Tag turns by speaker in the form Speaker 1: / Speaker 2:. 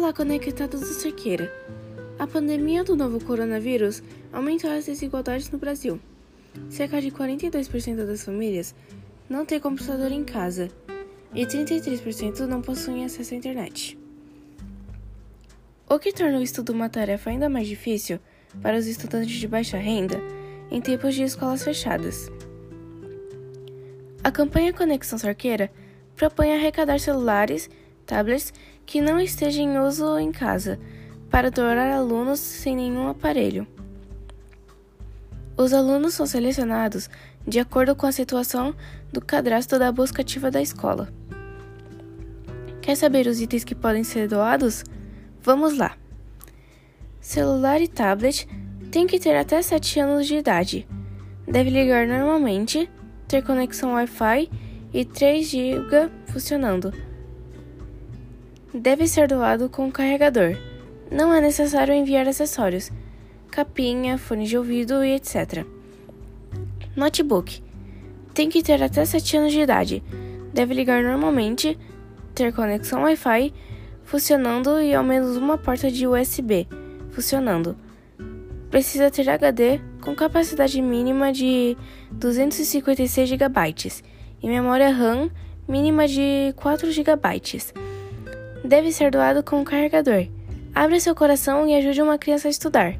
Speaker 1: Olá, conectados do Cerqueira. A pandemia do novo coronavírus aumentou as desigualdades no Brasil. Cerca de 42% das famílias não têm computador em casa e 33% não possuem acesso à internet. O que torna o estudo uma tarefa ainda mais difícil para os estudantes de baixa renda em tempos de escolas fechadas. A campanha Conexão Cerqueira propõe arrecadar celulares, tablets que não estejam em uso em casa, para doar alunos sem nenhum aparelho. Os alunos são selecionados de acordo com a situação do cadastro da busca ativa da escola. Quer saber os itens que podem ser doados? Vamos lá! Celular e tablet tem que ter até 7 anos de idade. Deve ligar normalmente, ter conexão Wi-Fi e 3 GB funcionando. Deve ser doado com carregador. Não é necessário enviar acessórios, capinha, fone de ouvido e etc. Notebook. Tem que ter até 7 anos de idade. Deve ligar normalmente, ter conexão Wi-Fi funcionando e ao menos uma porta de USB funcionando. Precisa ter HD com capacidade mínima de 256 GB e memória RAM mínima de 4 GB. Deve ser doado com um carregador. Abra seu coração e ajude uma criança a estudar.